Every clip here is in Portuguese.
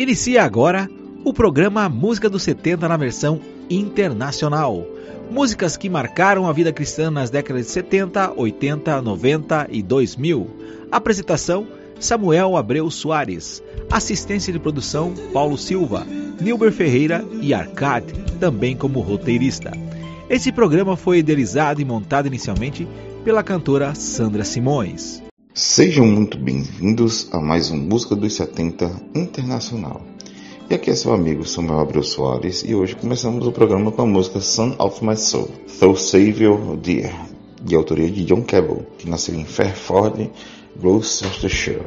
Inicia agora o programa Música dos 70 na versão internacional. Músicas que marcaram a vida cristã nas décadas de 70, 80, 90 e 2000. Apresentação: Samuel Abreu Soares. Assistência de produção: Paulo Silva, Nilber Ferreira e Arcade, também como roteirista. Esse programa foi idealizado e montado inicialmente pela cantora Sandra Simões. Sejam muito bem-vindos a mais um Música dos 70 Internacional. E aqui é seu amigo Samuel Abreu Soares e hoje começamos o programa com a música Son of My Soul, Thou Savior Dear, de autoria de John Cable, que nasceu em Fairford, Gloucestershire,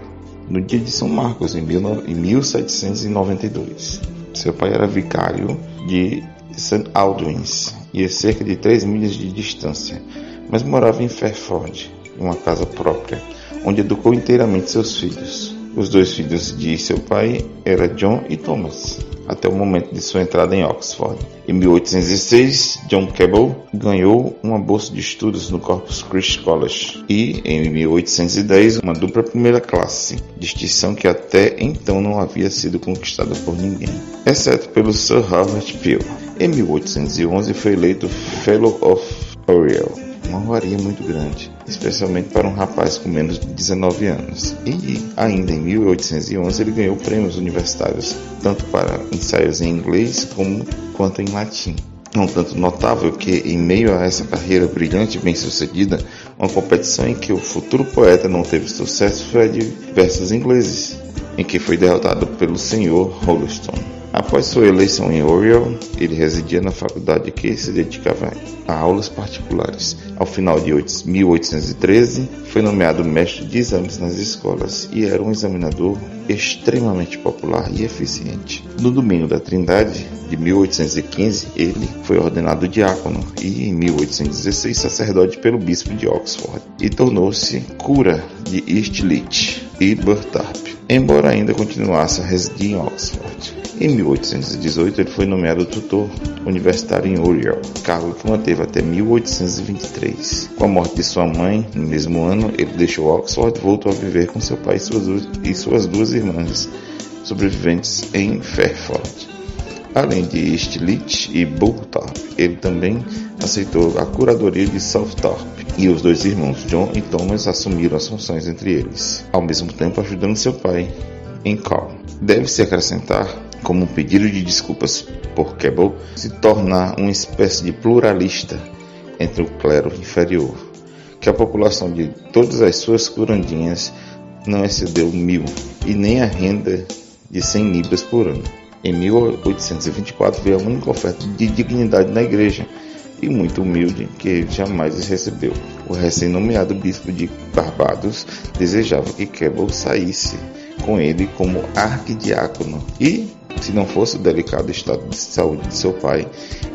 no dia de São Marcos, em 1792. Seu pai era vicário de St. Aldwins e a cerca de 3 milhas de distância, mas morava em Fairford, em uma casa própria, onde educou inteiramente seus filhos. Os dois filhos de seu pai eram John e Thomas, até o momento de sua entrada em Oxford. Em 1806, John Cabell ganhou uma bolsa de estudos no Corpus Christi College e, em 1810, uma dupla primeira classe, distinção que até então não havia sido conquistada por ninguém, exceto pelo Sir Harvard Peel. Em 1811, foi eleito Fellow of Oriel uma varia muito grande, especialmente para um rapaz com menos de 19 anos. E ainda em 1811 ele ganhou prêmios universitários, tanto para ensaios em inglês como quanto em latim. É um tanto notável que, em meio a essa carreira brilhante e bem-sucedida, uma competição em que o futuro poeta não teve sucesso foi a de versos ingleses, em que foi derrotado pelo senhor Holliston. Após sua eleição em Oriel, ele residia na faculdade que se dedicava a aulas particulares. Ao final de 1813, foi nomeado mestre de exames nas escolas e era um examinador extremamente popular e eficiente. No domingo da Trindade de 1815, ele foi ordenado diácono e, em 1816, sacerdote pelo bispo de Oxford e tornou-se cura de Eastleigh e Burthorpe, embora ainda continuasse a residir em Oxford. Em 1818, ele foi nomeado tutor universitário em Oriel, cargo que manteve até 1823. Com a morte de sua mãe, no mesmo ano, ele deixou Oxford e voltou a viver com seu pai e suas duas, irmãs, sobreviventes em Fairford. Além de Stilit e Bullthorpe, ele também aceitou a curadoria de Souththorpe e os dois irmãos John e Thomas assumiram as funções entre eles, ao mesmo tempo ajudando seu pai em Cal. Deve-se acrescentar como um pedido de desculpas por Keble se tornar uma espécie de pluralista entre o clero inferior, que a população de todas as suas curandinhas não excedeu mil e nem a renda de 100 libras por ano. Em 1824 veio a única oferta de dignidade na igreja e muito humilde que ele jamais recebeu. O recém-nomeado bispo de Barbados desejava que Keble saísse com ele como arquidiácono e se não fosse o delicado estado de saúde de seu pai,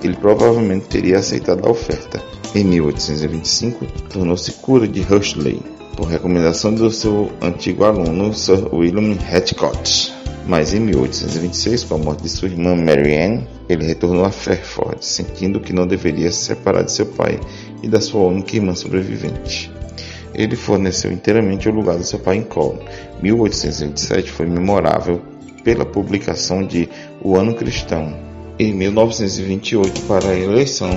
ele provavelmente teria aceitado a oferta. Em 1825, tornou-se cura de Rushley, por recomendação do seu antigo aluno Sir William Hatchcott. Mas em 1826, com a morte de sua irmã Marianne, ele retornou a Fairford, sentindo que não deveria se separar de seu pai e da sua única irmã sobrevivente. Ele forneceu inteiramente o lugar do seu pai em Cole. 1827 foi memorável pela publicação de O Ano Cristão, em 1928 para a eleição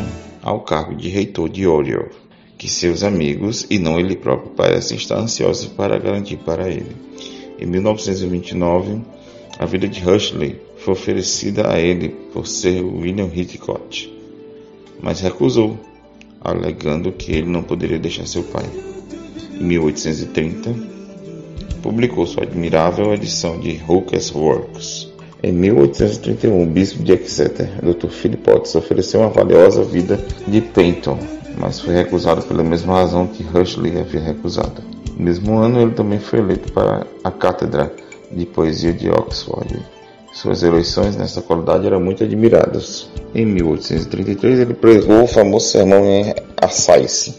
ao cargo de reitor de Oriel, que seus amigos e não ele próprio parecem estar ansiosos para garantir para ele. Em 1929, a vida de Rushley foi oferecida a ele por ser William Hitchcock, mas recusou, alegando que ele não poderia deixar seu pai. Em 1830, publicou sua admirável edição de Hooker's Works. Em 1831, o bispo de Exeter, Dr. Philip Potts, ofereceu uma valiosa vida de Peyton, mas foi recusado pela mesma razão que Rushley havia recusado. No mesmo ano, ele também foi eleito para a cátedra de poesia de Oxford. Suas eleições nessa qualidade eram muito admiradas. Em 1833, ele pregou o famoso sermão em Assise,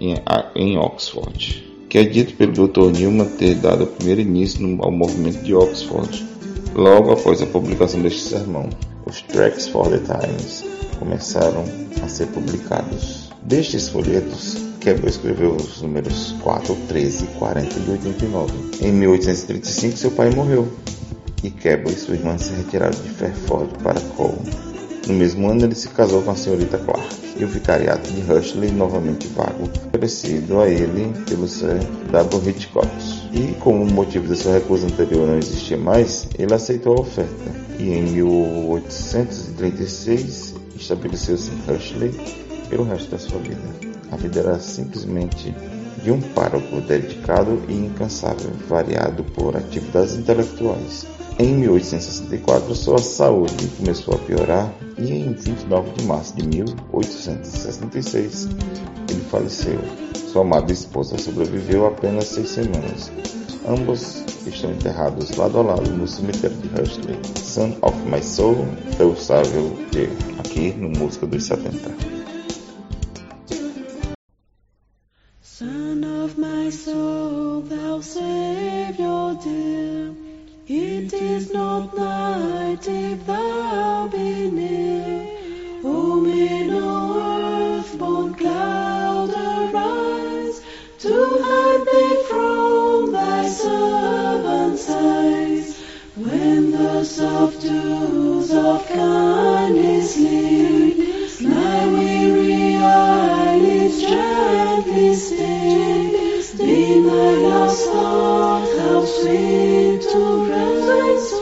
em Oxford que é dito pelo Dr. Newman ter dado o primeiro início ao movimento de Oxford. Logo após a publicação deste sermão, os Tracks for the Times começaram a ser publicados. Destes folhetos, Campbell escreveu os números 4, 13 e 40 de 89. Em 1835, seu pai morreu e Cabot e sua irmã se retiraram de Fairford para Cole. No mesmo ano, ele se casou com a senhorita Clark, e o vicariato de Rushley, novamente vago, oferecido a ele pelo Sir W. Hitchcock. E, como o motivo da sua recusa anterior não existia mais, ele aceitou a oferta, e em 1836 estabeleceu-se em Rushley pelo resto da sua vida. A vida era simplesmente de um pároco dedicado e incansável, variado por atividades intelectuais. Em 1864, sua saúde começou a piorar e em 29 de março de 1866 ele faleceu. Sua amada esposa sobreviveu apenas seis semanas. Ambos estão enterrados lado a lado no cemitério de Hursley. Son of My Soul, Deusável de aqui no Música dos 70. Son of my soul, thou. It is not night if thou be near. O may no earthborn cloud arise to hide thee from thy servant's eyes. When the soft dews of kindness lead, thy weary eyelids gently stay. In thy lost heart, how sweet to rest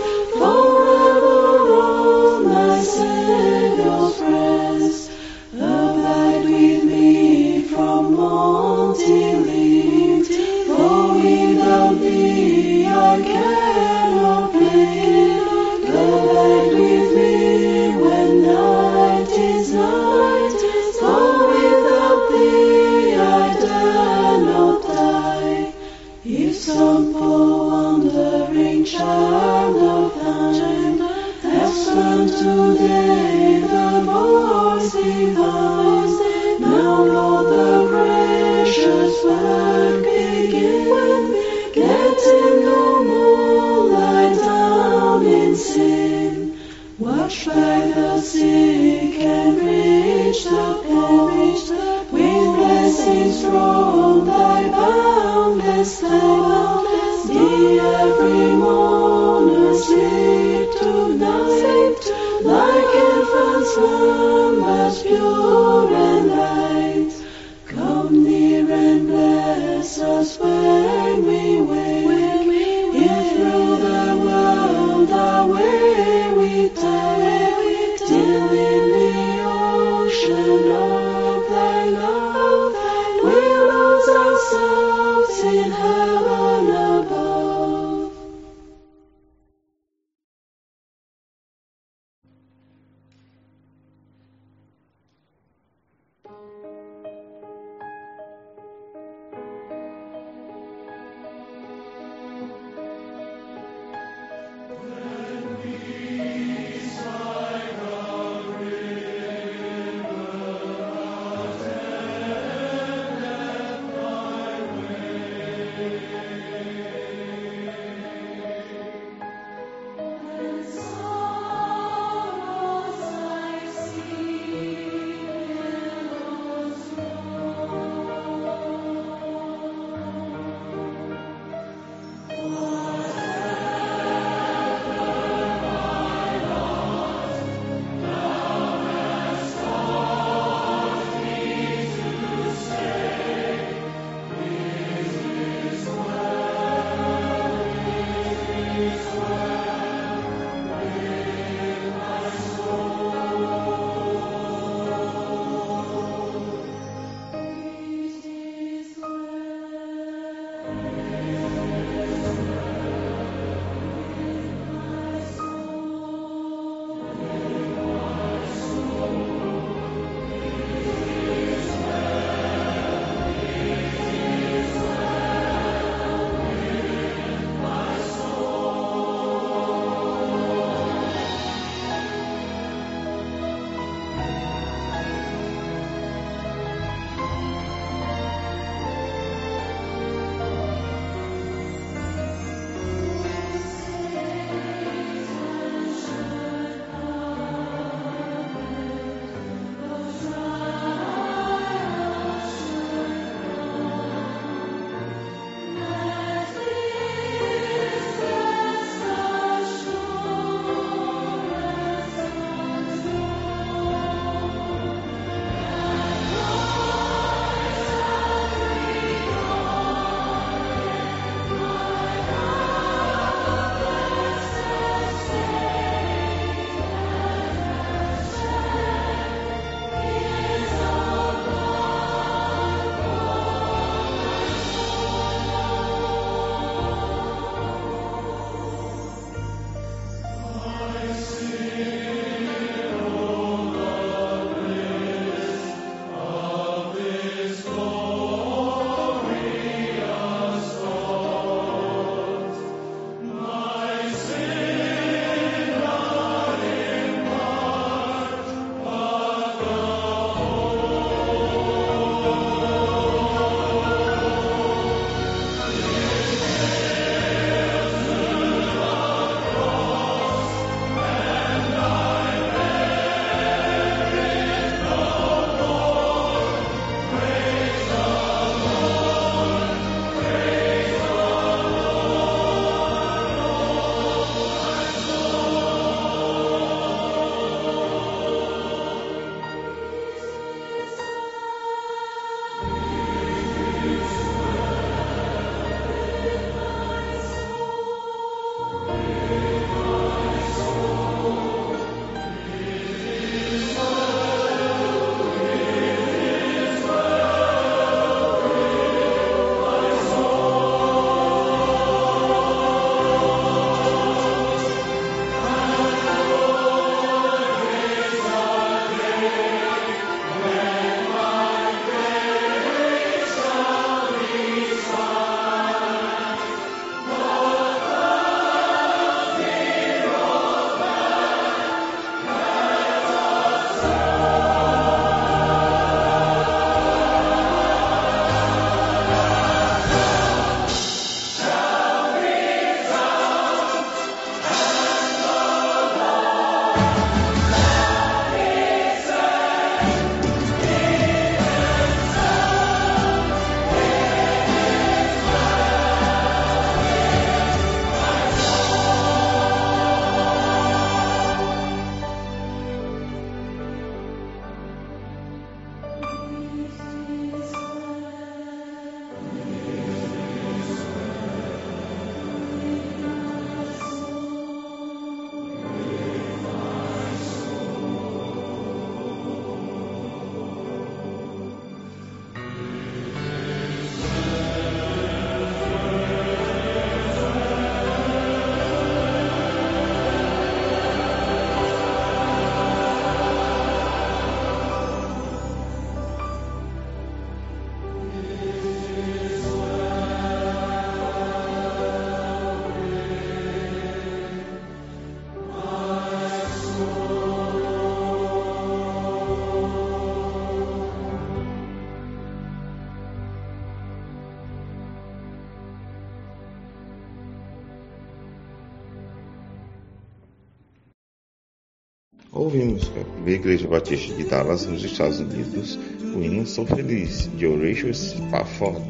Ouvimos da Igreja Batista de Dallas, nos Estados Unidos, o hino Sou Feliz, de Horatio Spafford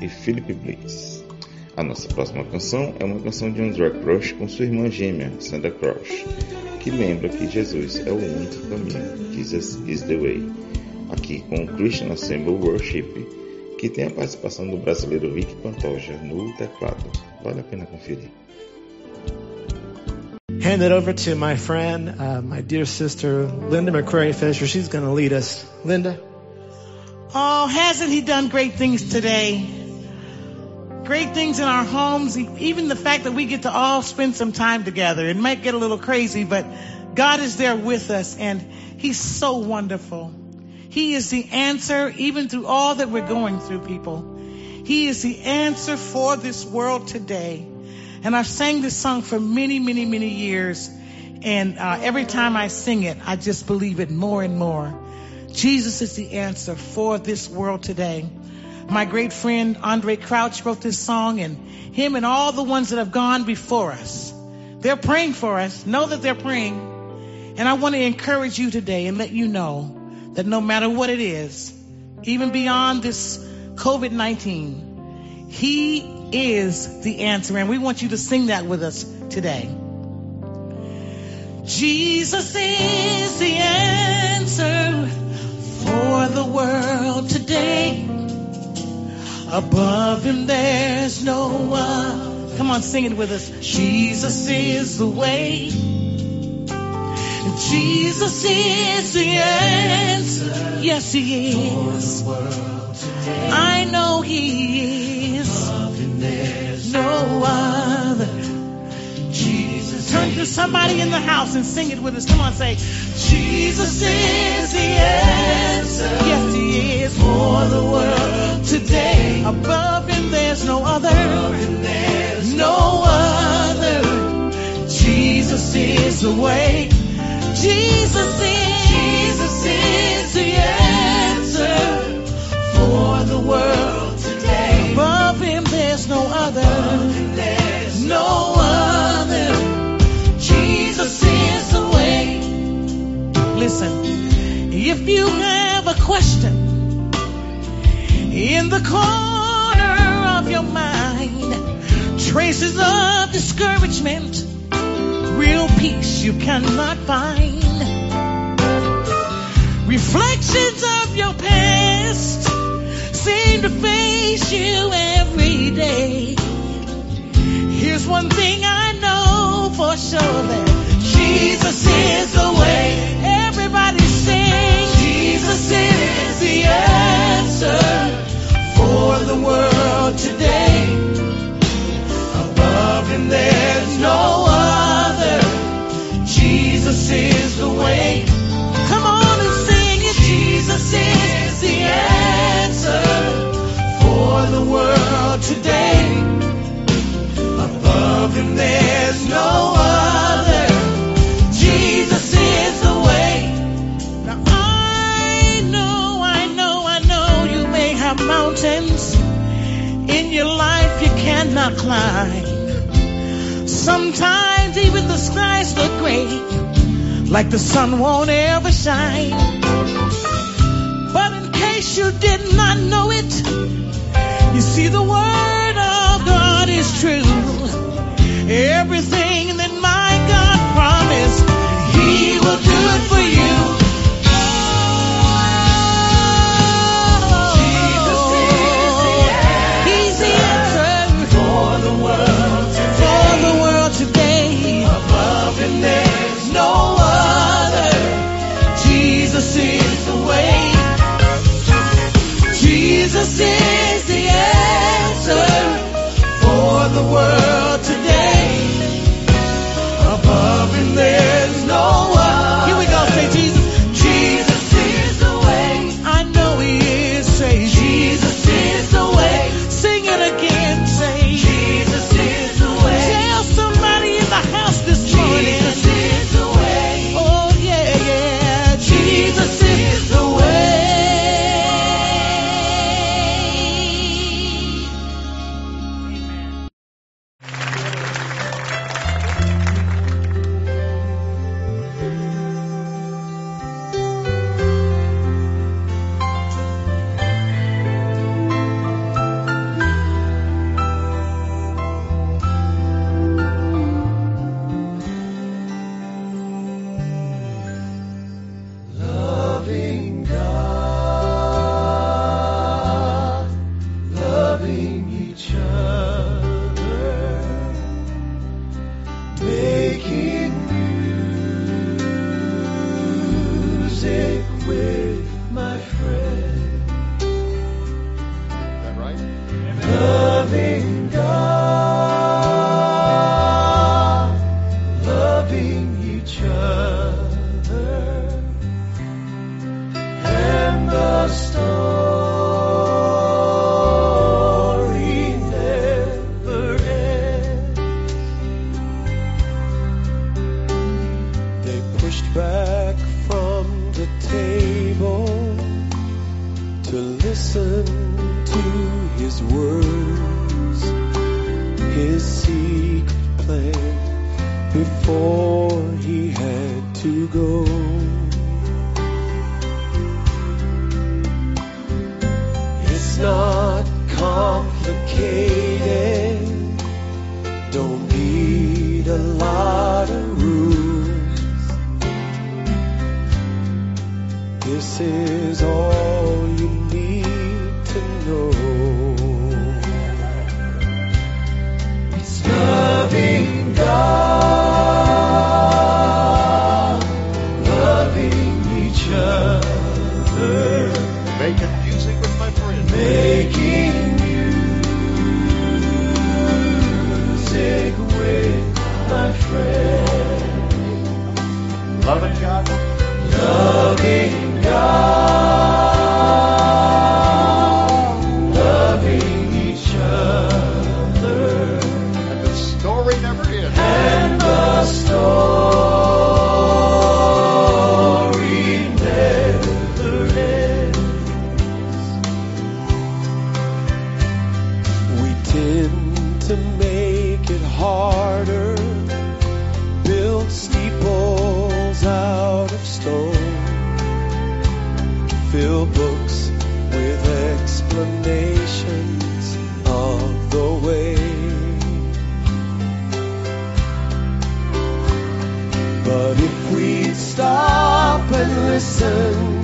e Philip Bliss. A nossa próxima canção é uma canção de André Crush com sua irmã gêmea, Sandra Crush, que lembra que Jesus é o único caminho, Jesus is the way. Aqui com o Christian Assembly Worship, que tem a participação do brasileiro Vic Pantoja no teclado. Vale a pena conferir. Hand it over to my friend, uh, my dear sister, Linda McCray Fisher. She's going to lead us. Linda? Oh, hasn't he done great things today? Great things in our homes, even the fact that we get to all spend some time together. It might get a little crazy, but God is there with us and he's so wonderful. He is the answer even through all that we're going through, people. He is the answer for this world today. And I've sang this song for many, many, many years. And uh, every time I sing it, I just believe it more and more. Jesus is the answer for this world today. My great friend Andre Crouch wrote this song, and him and all the ones that have gone before us, they're praying for us. Know that they're praying. And I want to encourage you today and let you know that no matter what it is, even beyond this COVID 19, He is the answer. And we want you to sing that with us today. Jesus is the answer for the world today. Above him there's no one. Come on, sing it with us. Jesus is the way. Jesus is the answer. Yes, he is. I know he is. No other. Jesus. Turn to somebody in the house and sing it with us. Come on, say, Jesus is the answer. Yes, He is for the world today. Above Him, there's no other. No other. Jesus is the way. Jesus is. Jesus is if you have a question in the corner of your mind, traces of discouragement, real peace you cannot find. Reflections of your past seem to face you every day. Here's one thing I know for sure that Jesus is the way. Everybody. Jesus is the answer for the world today. Above him there's no other. Jesus is the way. Come on and sing it. Jesus is the answer for the world today. Above him there's no other. Mountains in your life you cannot climb. Sometimes even the skies look gray, like the sun won't ever shine. But in case you did not know it, you see, the word of God is true. Everything before he had to go. Fill books with explanations of the way. But if we'd stop and listen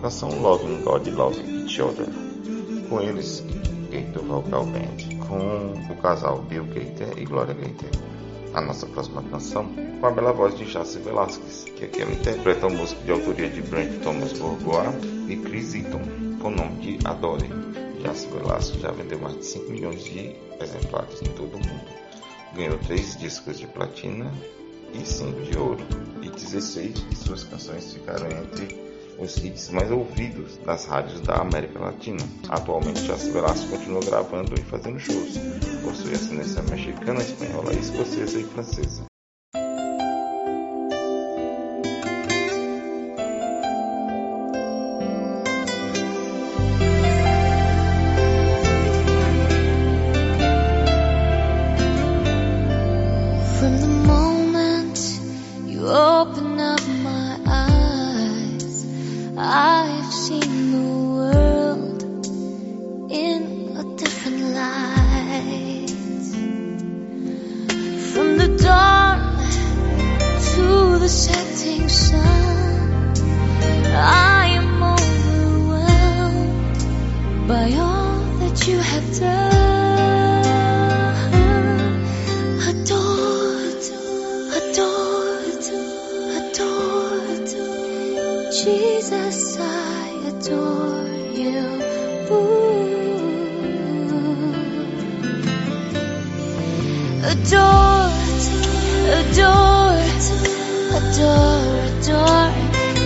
canção Loving God, Loving Children. Com eles, Gator Vocal Band, com o casal Bill Gator e Gloria Gator. A nossa próxima canção, com a bela voz de Jace Velasquez, que aqui ela interpreta a música de autoria de Brent Thomas Borgoa e Chris Eaton, com o nome de Adore. Jace Velasquez já vendeu mais de 5 milhões de exemplares em todo o mundo. Ganhou 3 discos de platina e 5 de ouro, e 16 de suas canções ficaram entre os hits mais ouvidos das rádios da América Latina. Atualmente, Jazz Velasco continua gravando e fazendo shows. Possui ascendência mexicana, espanhola, escocesa e francesa. in a different light. From the dawn to the setting sun, I am overwhelmed by all that you have done. adore, adore.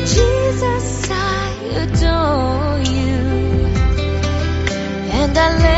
Jesus, I adore you. And I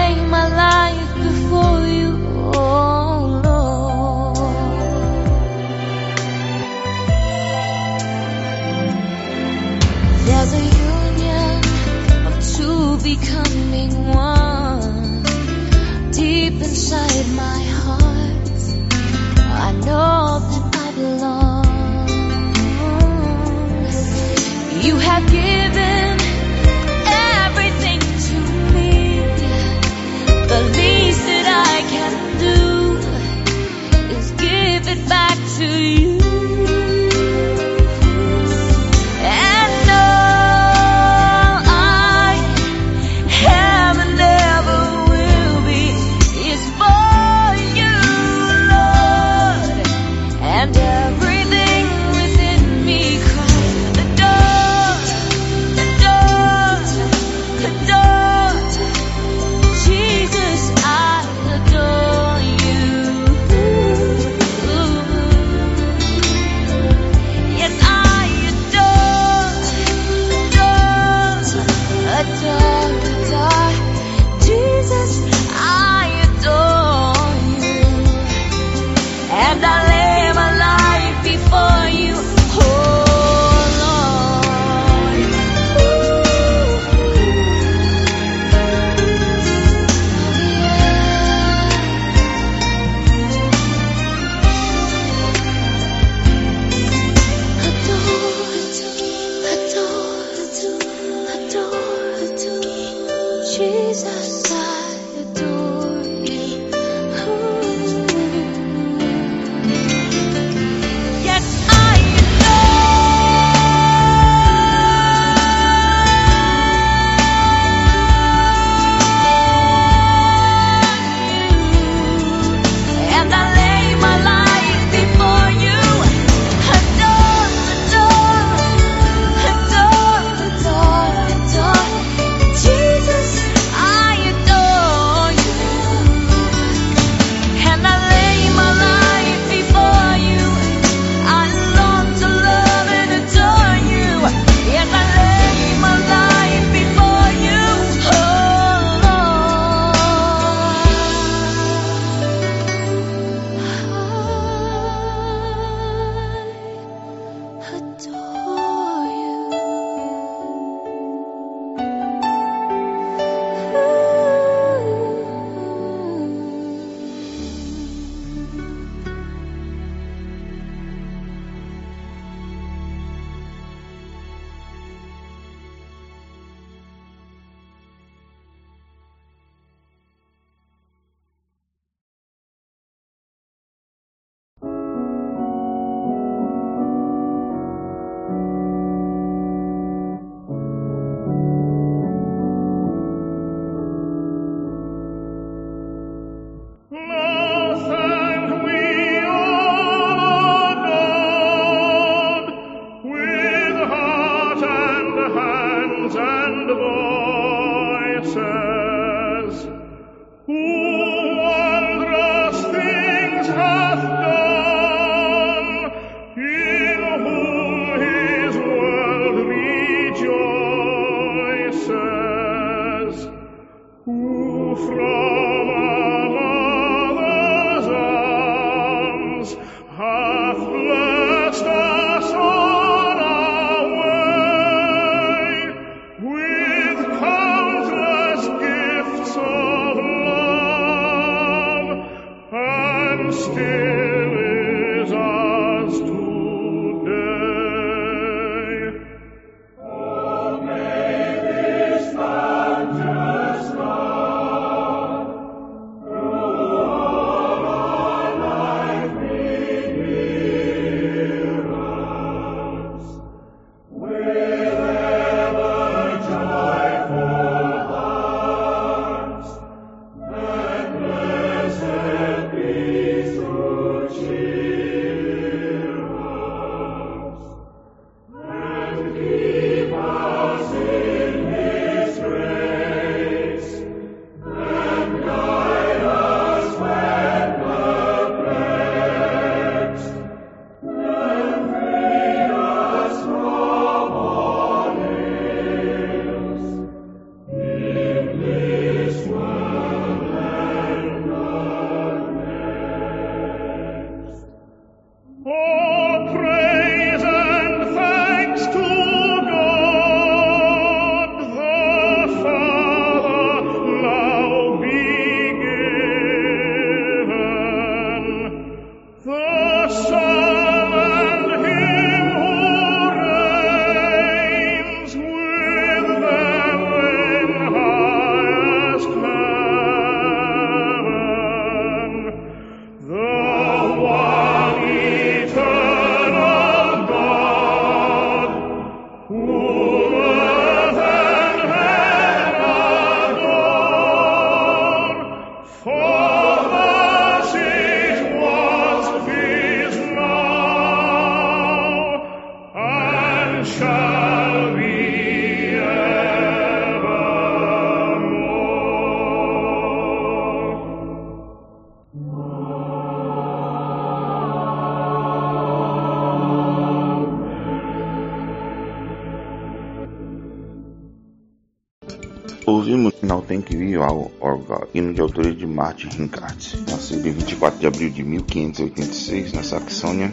or God, hino de autoria de Martin Rinkart. Nascido em 24 de abril de 1586 na Saxônia,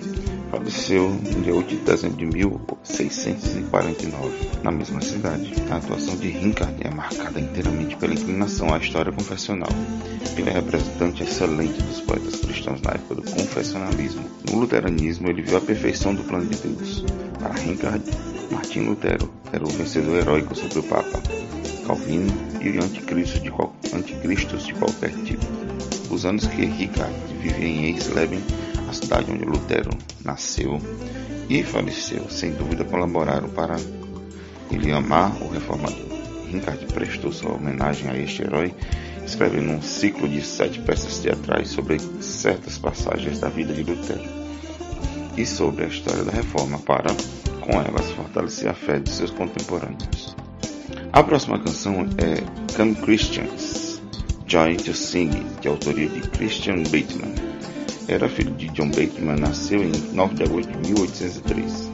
faleceu no dia 8 de dezembro de 1649, na mesma cidade. A atuação de Rinkart é marcada inteiramente pela inclinação à história confessional. Ele é representante excelente dos poetas cristãos na época do confessionalismo. No luteranismo, ele viu a perfeição do plano de Deus. Para Rinkart, Martim Lutero era o vencedor heróico sobre o Papa, Calvino e anticristo de anticristos de qualquer tipo. Os anos que Rickard vivia em Eisleben, a cidade onde Lutero nasceu e faleceu, sem dúvida colaboraram para ele amar o reformador. Rickard prestou sua homenagem a este herói, escrevendo um ciclo de sete peças teatrais sobre certas passagens da vida de Lutero e sobre a história da reforma para, com elas, fortalecer a fé de seus contemporâneos. A próxima canção é Come Christians, Joy to Sing, de autoria de Christian Bateman. Era filho de John Bateman, nasceu em 9 de agosto de 1803,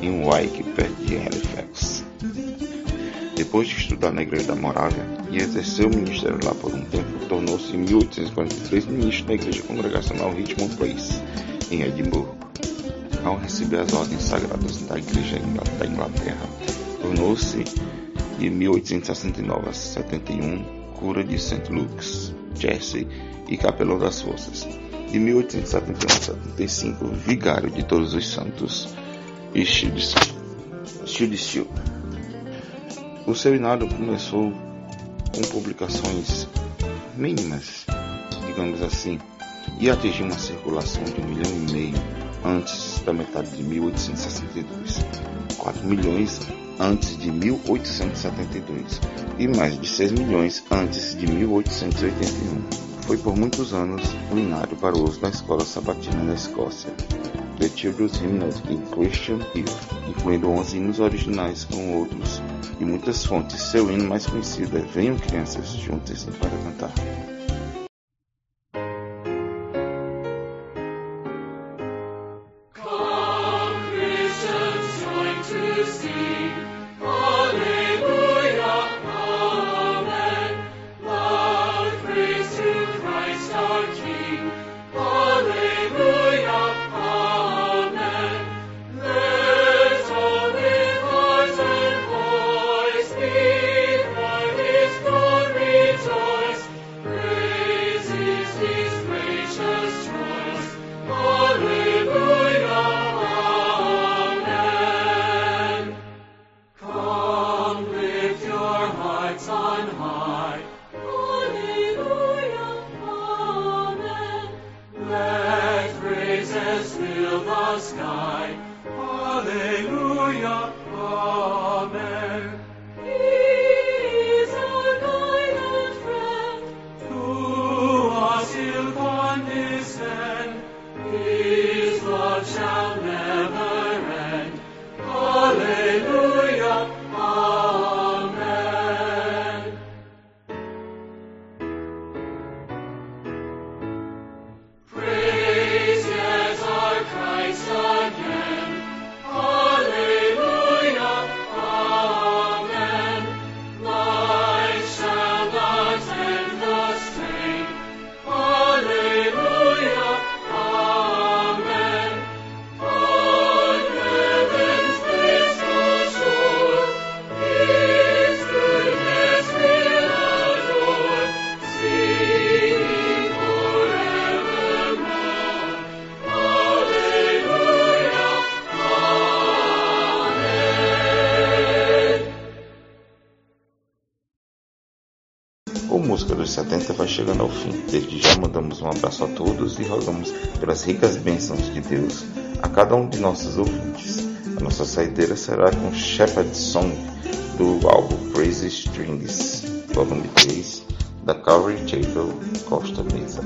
em Wyke, perto de Halifax. Depois de estudar na Igreja da Morávia e exercer o ministério lá por um tempo, tornou-se em 1843 ministro da Igreja Congregacional Richmond Place, em Edimburgo. Ao receber as ordens sagradas da Igreja da Inglaterra, tornou-se de 1869 a 71 cura de St. Luke's, Jersey e capelão das forças. De 1871 a 75 vigário de Todos os Santos e Chudiciu. O seminário começou com publicações mínimas, digamos assim, e atingiu uma circulação de um milhão e meio antes da metade de 1862, 4 milhões antes de 1872 e mais de 6 milhões antes de 1881. Foi por muitos anos um hinário para o uso da escola sabatina na Escócia. The Children's Hymns in Christian Youth, incluindo 11 hinos originais com outros e muitas fontes. Seu hino mais conhecido é Venham Crianças, Juntem-se para Cantar. Abraço a todos e rogamos pelas ricas bênçãos de Deus a cada um de nossos ouvintes. A nossa saideira será com Shepherd Song do álbum Praise Strings, volume 3, da Calvary Chapel Costa Mesa.